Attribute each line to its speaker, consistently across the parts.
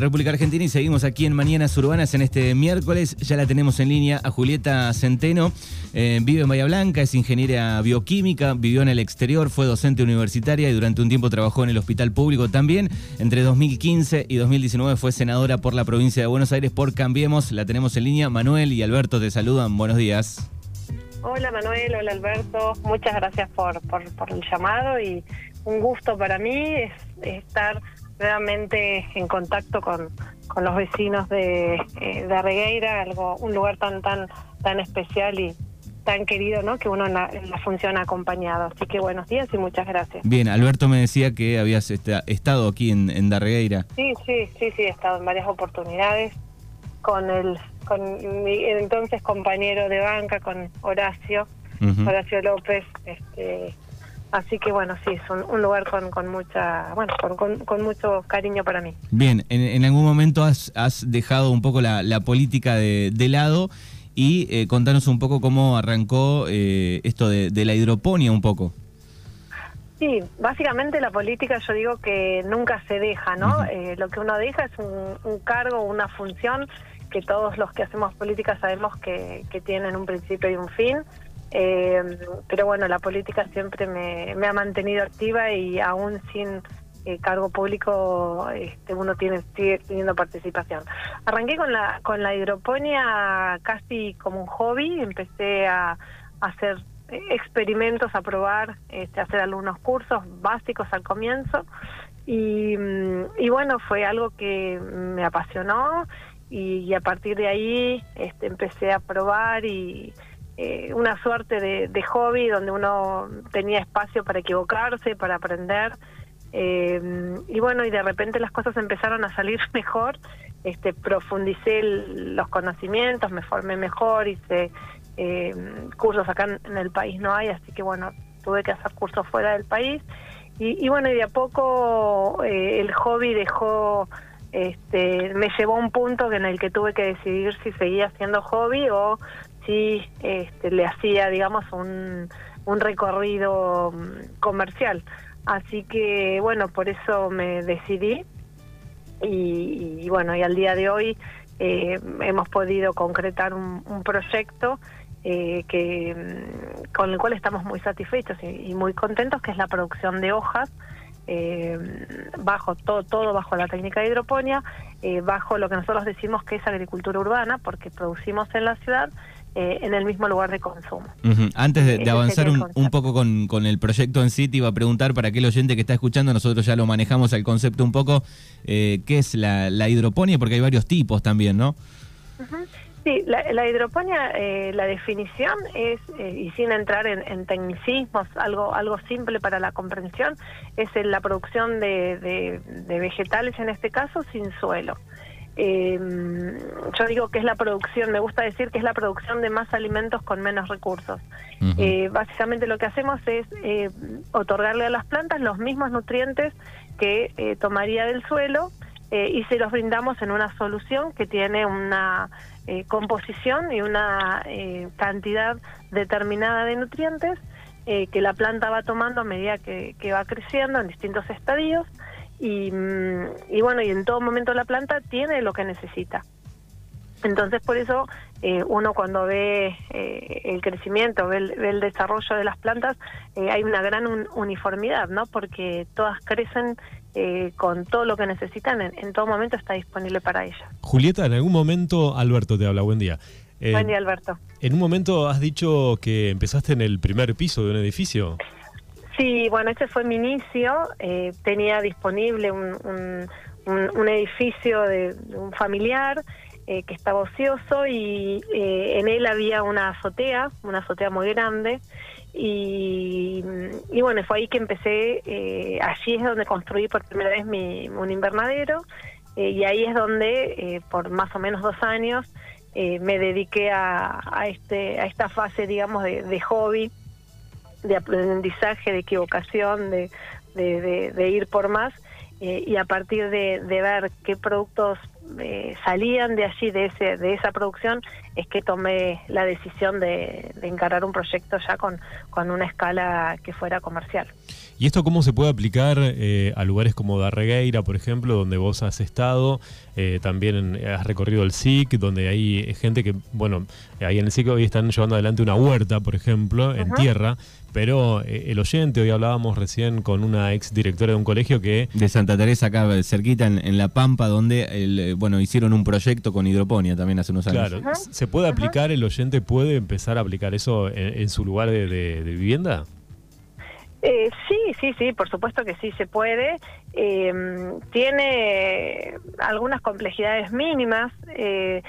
Speaker 1: República Argentina y seguimos aquí en Mañanas Urbanas en este miércoles. Ya la tenemos en línea a Julieta Centeno. Eh, vive en Bahía Blanca, es ingeniera bioquímica, vivió en el exterior, fue docente universitaria y durante un tiempo trabajó en el hospital público también. Entre 2015 y 2019 fue senadora por la provincia de Buenos Aires por Cambiemos. La tenemos en línea. Manuel y Alberto te saludan. Buenos días.
Speaker 2: Hola Manuel, hola Alberto. Muchas gracias por, por, por el llamado y un gusto para mí es estar nuevamente en contacto con, con los vecinos de, eh, de algo, un lugar tan tan tan especial y tan querido, ¿no? Que uno en la, función ha acompañado. Así que buenos días y muchas gracias.
Speaker 1: Bien, Alberto me decía que habías estado aquí en, en Darregueira.
Speaker 2: Sí, sí, sí, sí, he estado en varias oportunidades con el con mi entonces compañero de banca, con Horacio, Horacio López, este, Así que bueno, sí, es un, lugar con, con, mucha, bueno, con, con, mucho cariño para mí.
Speaker 1: Bien, en, algún momento has, has, dejado un poco la, la política de, de, lado y eh, contanos un poco cómo arrancó eh, esto de, de, la hidroponía un poco.
Speaker 2: Sí, básicamente la política yo digo que nunca se deja, ¿no? eh, lo que uno deja es un, un, cargo, una función que todos los que hacemos política sabemos que, que tienen un principio y un fin eh, pero bueno, la política siempre me, ha mantenido activa y aún sin eh, cargo público este, uno tiene sigue teniendo participación. Arranqué con la con la hidroponía casi como un hobby, empecé a, hacer experimentos, a probar, este, hacer algunos cursos básicos al comienzo y, y bueno, fue algo que me apasionó y, a partir de ahí este, empecé a probar y eh, una suerte de, hobby donde uno tenía espacio para equivocarse, para aprender. Eh, y bueno, y de repente las cosas empezaron a salir mejor. Este, profundicé los conocimientos, me formé mejor, hice eh, cursos acá en, el país no hay, así que bueno, tuve que hacer cursos fuera del país. Y, y bueno, y de a poco el hobby dejó, este, me llevó a un punto en el que tuve que decidir si seguía siendo hobby o sí este, le hacía, digamos, un, un recorrido mm, comercial. Así que, bueno, por eso me decidí y, bueno, y al día de hoy eh, hemos podido concretar un, proyecto eh, que mm, con el cual estamos muy satisfechos y, muy contentos, que es la producción de hojas eh, bajo todo, todo bajo la técnica de hidroponía, bajo lo que nosotros decimos que es agricultura urbana, porque producimos en la ciudad eh, en el mismo lugar de consumo.
Speaker 1: Antes de, avanzar un, poco con, el proyecto en sí, te iba a preguntar para aquel oyente que está escuchando, nosotros ya lo manejamos el concepto un poco, eh, ¿qué es la, hidroponía? Porque hay varios tipos también, ¿no?
Speaker 2: Sí, la, hidroponía, eh, la definición es, y sin entrar en, tecnicismos, algo, algo simple para la comprensión, es la producción de vegetales, en este caso, sin suelo eh, yo digo que es la producción, me gusta decir que es la producción de más alimentos con menos recursos. eh, básicamente lo que hacemos es eh, otorgarle a las plantas los mismos nutrientes que eh, tomaría del suelo eh, y se los brindamos en una solución que tiene una composición y una cantidad determinada de nutrientes que la planta va tomando a medida que, que va creciendo en distintos estadios y, mm, y bueno, y en todo momento la planta tiene lo que necesita. Entonces, por eso eh, uno cuando ve eh, el crecimiento, ve el, desarrollo de las plantas, eh, hay una gran uniformidad, ¿no? Porque todas crecen con todo lo que necesitan, en, todo momento está disponible para ellas.
Speaker 3: Julieta, en algún momento, Alberto te habla, buen día.
Speaker 2: buen día, Alberto.
Speaker 3: En un momento has dicho que empezaste en el primer piso de un edificio.
Speaker 2: Sí, bueno, ese fue mi inicio. Eh, tenía disponible un, un, edificio de, un familiar eh, que estaba ocioso y eh, en él había una azotea, una azotea muy grande. Y, y bueno, fue ahí que empecé, allí es donde construí por primera vez mi, un invernadero y ahí es donde por más o menos dos años me dediqué a, este, a esta fase, digamos, de hobby de aprendizaje, de equivocación, de, de, ir por más. Eh, y a partir de, ver qué productos eh, salían de allí, de, ese, de esa producción, es que tomé la decisión de, encarar un proyecto ya con, con una escala que fuera comercial.
Speaker 3: ¿Y esto cómo se puede aplicar eh, a lugares como Darregueira, por ejemplo, donde vos has estado? Eh, también has recorrido el SIC, donde hay gente que, bueno, ahí en el SIC hoy están llevando adelante una huerta, por ejemplo, en tierra, pero el oyente, hoy hablábamos recién con una ex directora de un colegio que...
Speaker 1: De Santa Teresa, acá cerquita, en, La Pampa, donde, bueno, hicieron un proyecto con hidroponía también hace unos años.
Speaker 3: Claro, ¿se puede aplicar, el oyente puede empezar a aplicar eso en, su lugar de vivienda?
Speaker 2: Eh, sí, sí, sí, por supuesto que sí se puede. Eh, tiene algunas complejidades mínimas. Eh,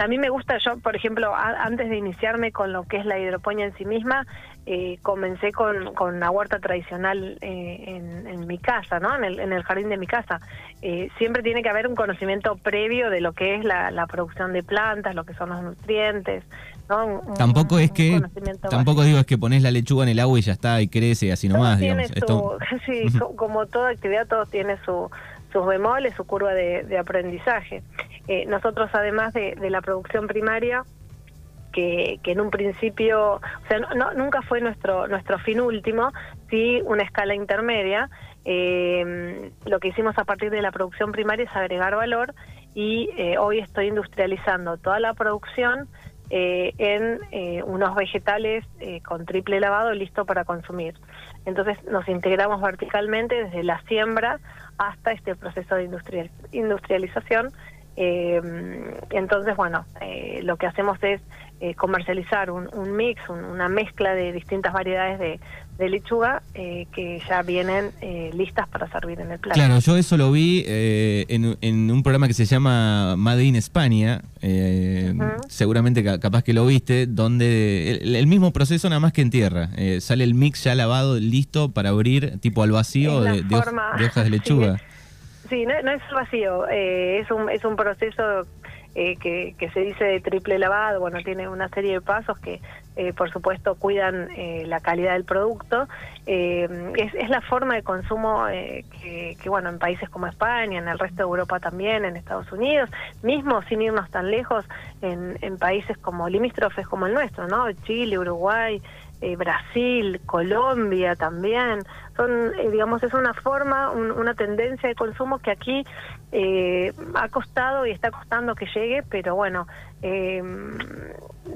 Speaker 2: a mí me gusta, yo, por ejemplo, antes de iniciarme con lo que es la hidroponía en sí misma, eh, comencé con, con una huerta tradicional eh, en, mi casa, ¿no? En el, en el jardín de mi casa. Eh, siempre tiene que haber un conocimiento previo de lo que es la, la producción de plantas, lo que son los nutrientes, ¿no?
Speaker 1: tampoco es que, tampoco digo es que pones la lechuga en el agua y ya está y crece así nomás, digamos.
Speaker 2: sí, como toda actividad, todo tiene su, sus bemoles, su curva de, de aprendizaje. nosotros, además de, de la producción primaria, que, en un principio, o sea, no, nunca fue nuestro, nuestro fin último, sí una escala intermedia. Eh, lo que hicimos a partir de la producción primaria es agregar valor y eh, hoy estoy industrializando toda la producción eh, en unos vegetales con triple lavado listo para consumir. Entonces nos integramos verticalmente desde la siembra hasta este proceso de industrial, industrialización. Entonces, bueno, lo que hacemos es eh, comercializar un, mix, una mezcla de distintas variedades de, lechuga eh, que ya vienen eh, listas para servir en el plato.
Speaker 1: Claro, yo eso lo vi en, un programa que se llama Made in España, seguramente capaz que lo viste, donde el, mismo proceso nada más que en tierra, sale el mix ya lavado, listo para abrir tipo al vacío de, hojas de lechuga.
Speaker 2: Sí, no, no, es vacío, es, un, es un proceso eh, que, se dice de triple lavado, bueno, tiene una serie de pasos que eh, por supuesto cuidan eh, la calidad del producto. Es, la forma de consumo que, bueno, en países como España, en el resto de Europa también, en Estados Unidos, mismo sin irnos tan lejos, en, en países como limítrofes como el nuestro, ¿no? Chile, Uruguay, Brasil, Colombia también. Son, digamos, es una forma, una tendencia de consumo que aquí eh, ha costado y está costando que llegue, pero bueno, eh,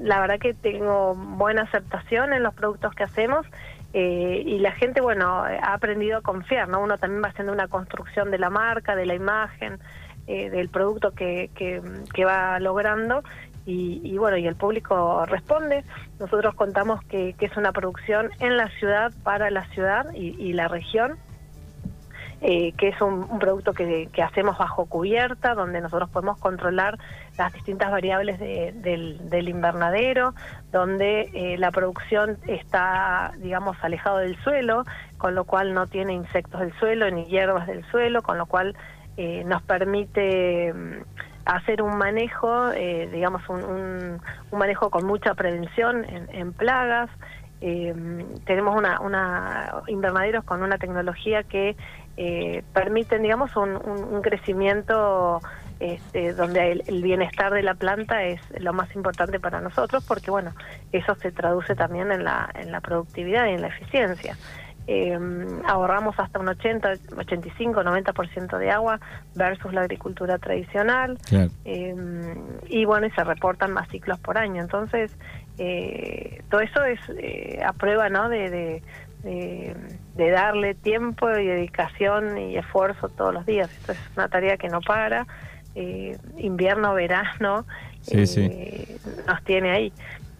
Speaker 2: la verdad que tengo buena aceptación en los productos que hacemos eh, y la gente, bueno, ha aprendido a confiar, ¿no? Uno también va haciendo una construcción de la marca, de la imagen, del producto que, que, va logrando y, bueno, y el público responde. Nosotros contamos que, es una producción en la ciudad, para la ciudad y la región. Eh, que es un, producto que, hacemos bajo cubierta, donde nosotros podemos controlar las distintas variables del, invernadero, donde eh, la producción está, digamos, alejado del suelo, con lo cual no tiene insectos del suelo ni hierbas del suelo, con lo cual eh, nos permite mm, hacer un manejo, digamos, un, manejo con mucha prevención en, plagas. tenemos una, una invernaderos con una tecnología que eh, permiten, digamos, un, crecimiento este, donde el, bienestar de la planta es lo más importante para nosotros, porque, bueno, eso se traduce también en la, en la productividad y en la eficiencia. Eh, ahorramos hasta un 80, 85, 90% de agua versus la agricultura tradicional. Eh, y bueno, y se reportan más ciclos por año. Entonces, eh, todo eso es a prueba ¿no? de, de, darle tiempo y dedicación y esfuerzo todos los días. Esto es una tarea que no para. Eh, invierno, verano, eh, nos tiene ahí.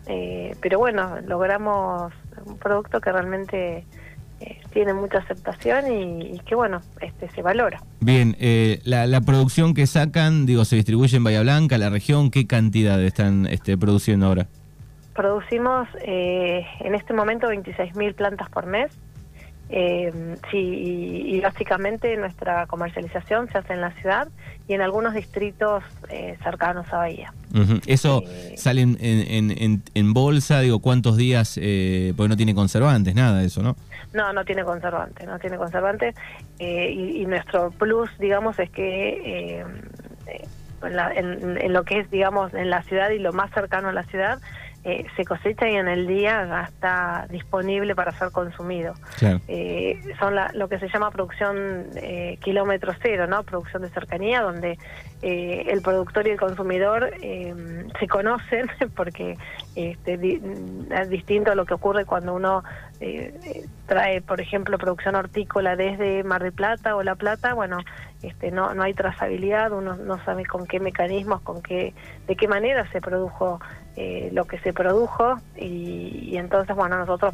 Speaker 2: Eh, pero bueno, logramos un producto que realmente tiene mucha aceptación y, que bueno, este se valora.
Speaker 1: Bien, la, la, producción que sacan, digo, se distribuye en Bahía Blanca, la región, ¿qué cantidad están este, produciendo ahora?
Speaker 2: Producimos eh, en este momento 26.000 plantas por mes. Eh, sí, y, básicamente nuestra comercialización se hace en la ciudad y en algunos distritos eh, cercanos a Bahía.
Speaker 1: ¿Eso sale en, en, bolsa? Digo, ¿cuántos días? porque no tiene conservantes, nada de eso, ¿no?
Speaker 2: No, no tiene conservantes, no tiene conservantes. Y, y, nuestro plus, digamos, es que en, lo que es, digamos, en la ciudad y lo más cercano a la ciudad, eh, se cosecha y en el día ya está disponible para ser consumido. Eh, son lo que se llama producción eh, kilómetro cero, ¿no? Producción de cercanía, donde eh, el productor y el consumidor se conocen, porque este, es distinto a lo que ocurre cuando uno trae, por ejemplo, producción hortícola desde Mar del Plata o La Plata, bueno, este, no, no hay trazabilidad, uno no sabe con qué mecanismos, con qué, de qué manera se produjo eh, lo que se produjo y, entonces, bueno, nosotros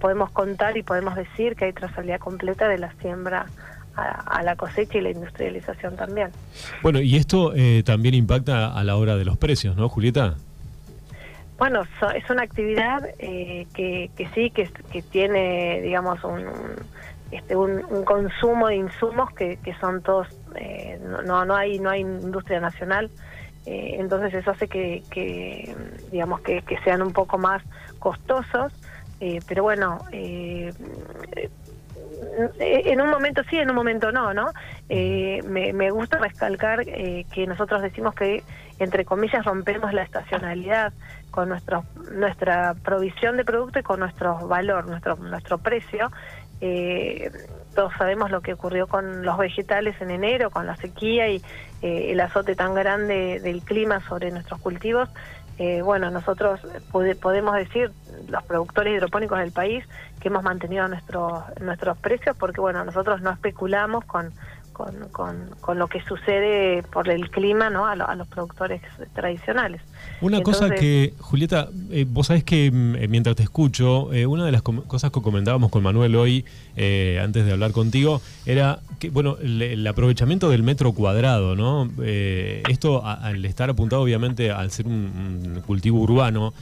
Speaker 2: podemos contar y podemos decir que hay trazabilidad completa de la siembra a, la cosecha y la industrialización también.
Speaker 3: Bueno, y esto eh, también impacta a la hora de los precios, ¿no, Julieta?
Speaker 2: Bueno, es una actividad eh, que, que, sí, que, que tiene, digamos, un, este, un, consumo de insumos que, que son todos, eh, no, no, hay, no hay industria nacional, eh, entonces eso hace que, que digamos, que, que, sean un poco más costosos, eh, pero bueno, en un momento sí, en un momento no, ¿no? me, me gusta recalcar que nosotros decimos que, entre comillas, rompemos la estacionalidad con nuestro, nuestra provisión de producto y con nuestro valor, nuestro, nuestro precio, eh, todos sabemos lo que ocurrió con los vegetales en enero, con la sequía y eh, el azote tan grande del clima sobre nuestros cultivos. Eh, bueno, nosotros podemos decir, los productores hidropónicos del país, que hemos mantenido nuestros nuestros precios porque, bueno, nosotros no especulamos con, con, con, lo que sucede por el clima ¿no? a, los productores tradicionales.
Speaker 3: Una cosa que, Julieta, eh, vos sabés que mm, eh, mientras te escucho, eh, una de las cosas que comentábamos con Manuel hoy, antes de hablar contigo, era que, bueno, el, aprovechamiento del metro cuadrado, ¿no? esto, al estar apuntado obviamente al ser un, cultivo urbano,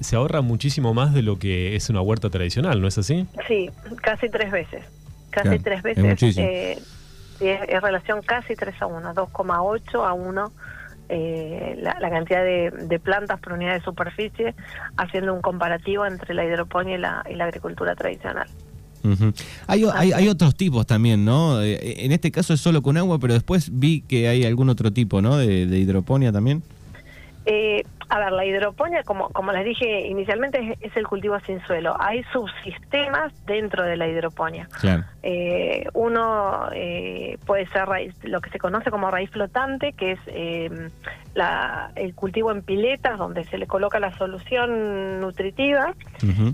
Speaker 3: se ahorra muchísimo más de lo que es una huerta tradicional, ¿no es así?
Speaker 2: Sí, casi tres veces. Casi tres veces es, relación casi 3 a 1, 2,8 a 1 eh, la, cantidad de, plantas por unidad de superficie, haciendo un comparativo entre la hidroponía y la, agricultura tradicional.
Speaker 1: hay, hay, otros tipos también, ¿no? Eh, en este caso es solo con agua, pero después vi que hay algún otro tipo, ¿no? De, de hidroponía también.
Speaker 2: Eh, a ver, la hidroponía, como, como les dije inicialmente, es, el cultivo sin suelo. Hay subsistemas dentro de la hidroponía. Eh, uno eh, puede ser raíz, lo que se conoce como raíz flotante, que es eh, la, el cultivo en piletas, donde se le coloca la solución nutritiva.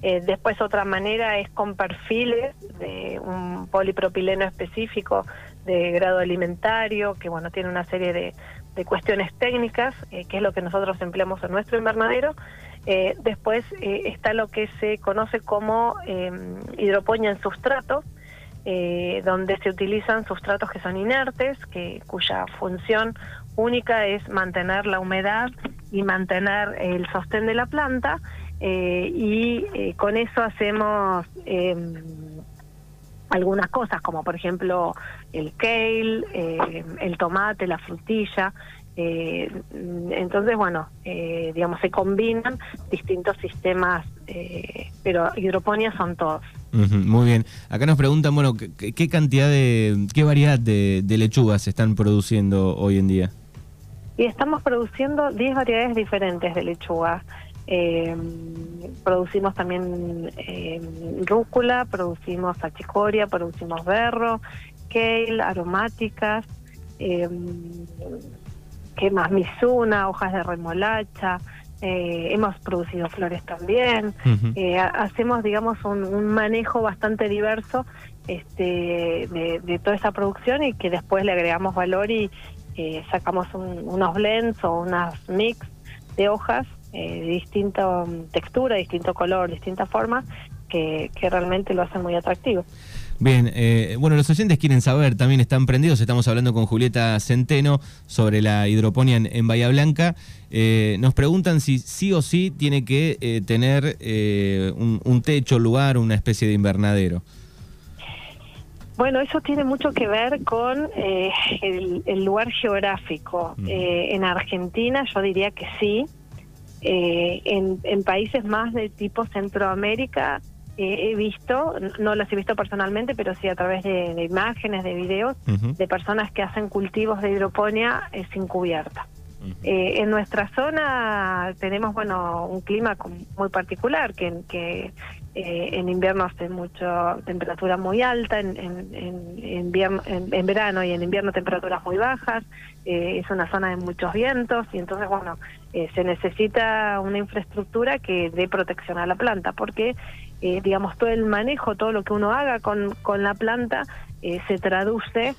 Speaker 2: después otra manera es con perfiles de un polipropileno específico de grado alimentario, que bueno, tiene una serie de, de cuestiones técnicas, eh, que es lo que nosotros empleamos en nuestro invernadero. Eh, después eh, está lo que se conoce como hidroponía en sustrato, donde se utilizan sustratos que son inertes, que, cuya función única es mantener la humedad y mantener el sostén de la planta, y con eso hacemos algunas cosas, como por ejemplo el kale, eh, el tomate, la frutilla. Eh, entonces, bueno, eh, digamos, se combinan distintos sistemas, pero hidroponía son todos.
Speaker 1: muy bien. Acá nos preguntan, bueno, ¿qué, cantidad de, qué variedad de, de lechugas se están produciendo hoy en día?
Speaker 2: Y estamos produciendo 10 variedades diferentes de lechuga. Eh, producimos también eh, rúcula, producimos achicoria, producimos berro, kale, aromáticas, eh, ¿qué más? Misuna, hojas de remolacha, eh, hemos producido flores también, eh, hacemos, digamos, un, manejo bastante diverso este, de, toda esa producción y que después le agregamos valor y sacamos unos blends o unas mix de hojas eh, distinta textura, distinto color, distinta forma, que, realmente lo hacen muy atractivo.
Speaker 1: Bien, eh, bueno, los oyentes quieren saber, también están prendidos, estamos hablando con Julieta Centeno sobre la hidroponía en, Bahía Blanca. Eh, nos preguntan si sí o sí tiene que eh, tener un, techo, lugar, una especie de invernadero.
Speaker 2: Bueno, eso tiene mucho que ver con el, lugar geográfico. en Argentina yo diría que sí, eh, en, países más de tipo Centroamérica eh, he visto, no las he visto personalmente, pero sí a través de, imágenes, de videos, de personas que hacen cultivos de hidroponía eh, sin cubierta. Eh, en nuestra zona tenemos, bueno, un clima muy particular, que, que en invierno hace mucha temperatura muy alta, en, en, en, en, verano y en invierno temperaturas muy bajas, es una zona de muchos vientos y entonces, bueno, eh, se necesita una infraestructura que dé protección a la planta, porque, digamos, todo el manejo, todo lo que uno haga con, con la planta se traduce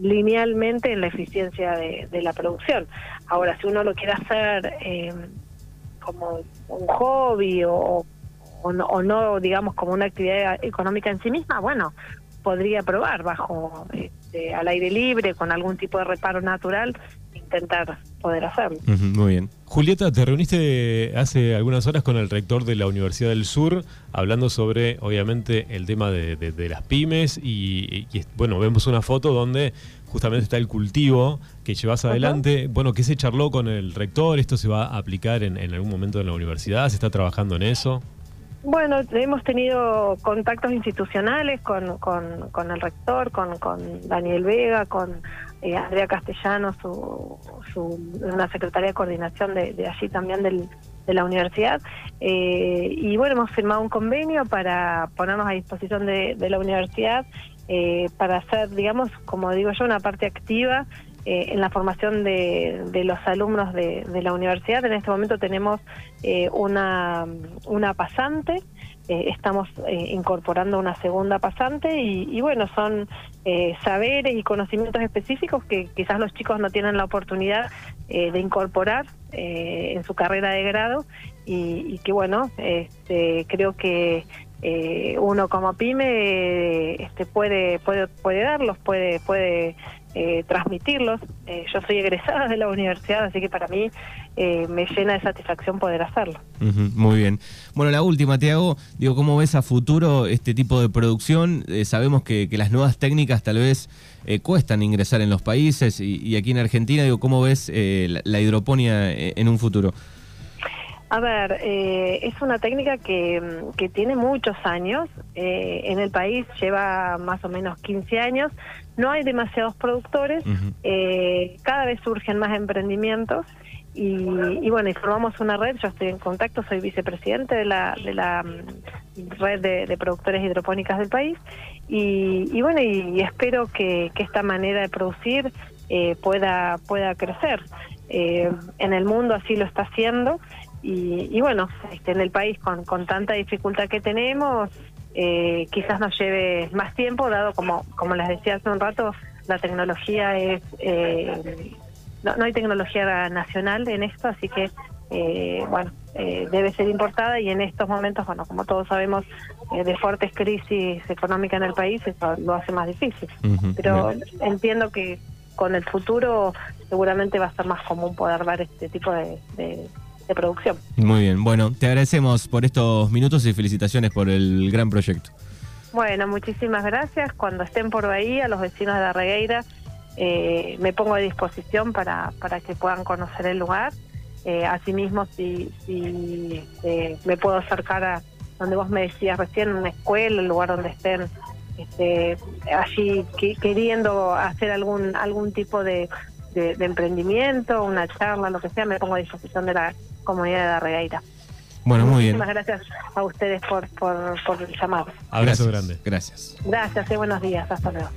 Speaker 2: linealmente en la eficiencia de, la producción. Ahora, si uno lo quiere hacer como un hobby o, o no, digamos, como una actividad económica en sí misma, bueno, podría probar bajo este, al aire libre, con algún tipo de reparo natural, intentar poder hacerlo.
Speaker 3: muy bien. Julieta, te reuniste hace algunas horas con el rector de la Universidad del Sur, hablando sobre, obviamente, el tema de, las pymes y, bueno, vemos una foto donde justamente está el cultivo que llevas adelante. Bueno, ¿qué se charló con el rector? ¿Esto se va a aplicar en, en algún momento en la universidad? ¿Se está trabajando en eso?
Speaker 2: Bueno, hemos tenido contactos institucionales con, con, el rector, con, con Daniel Vega, con eh, Andrea Castellano, su, su, una secretaria de coordinación de, allí también del, de la universidad. Eh, y bueno, hemos firmado un convenio para ponernos a disposición de, de la universidad eh, para hacer, digamos, como digo yo, una parte activa eh, en la formación de, de los alumnos de, de, la universidad. En este momento tenemos eh, una, una pasante, eh, estamos incorporando una segunda pasante y, y bueno, son saberes y conocimientos específicos que quizás los chicos no tienen la oportunidad de incorporar en su carrera de grado y, y que bueno, este, creo que uno como pyme este, puede puede puede darlos puede puede eh, transmitirlos. Eh, yo soy egresada de la universidad, así que para mí eh, me llena de satisfacción poder hacerlo.
Speaker 1: muy bien. Bueno, la última, te hago, digo, ¿cómo ves a futuro este tipo de producción? sabemos que, las nuevas técnicas tal vez cuestan ingresar en los países y, aquí en Argentina, digo, ¿cómo ves la, hidroponía en un futuro?
Speaker 2: A ver, es una técnica que, que tiene muchos años. en el país lleva más o menos 15 años no hay demasiados productores, eh, cada vez surgen más emprendimientos y, bueno, y formamos una red, yo estoy en contacto, soy vicepresidente de la, de la mm, red de, productores hidropónicas del país y, bueno, y, espero que, esta manera de producir eh, pueda, pueda crecer. Eh, en el mundo así lo está haciendo y, bueno, este, en el país con, con tanta dificultad que tenemos, eh, quizás nos lleve más tiempo, dado como, como les decía hace un rato, la tecnología es, eh, no, hay tecnología nacional en esto, así que, eh, bueno, eh, debe ser importada y en estos momentos, bueno, como todos sabemos, de fuertes crisis económicas en el país, eso lo hace más difícil. Pero entiendo que con el futuro seguramente va a ser más común poder dar este tipo de de producción.
Speaker 1: Muy bien, bueno, te agradecemos por estos minutos y felicitaciones por el gran proyecto.
Speaker 2: Bueno, muchísimas gracias. Cuando estén por ahí, a los vecinos de la Regueira, eh, me pongo a disposición para, para que puedan conocer el lugar. Eh, asimismo, si, si eh, me puedo acercar a donde vos me decías recién, una escuela, el lugar donde estén este, allí queriendo hacer algún algún tipo de, de, emprendimiento, una charla, lo que sea, me pongo a disposición de la comunidad de Darregueira.
Speaker 1: Bueno, muy bien.
Speaker 2: Muchísimas gracias a ustedes por, por, por el llamado.
Speaker 3: Abrazo grande.
Speaker 1: Gracias.
Speaker 2: Gracias y buenos días. Hasta luego.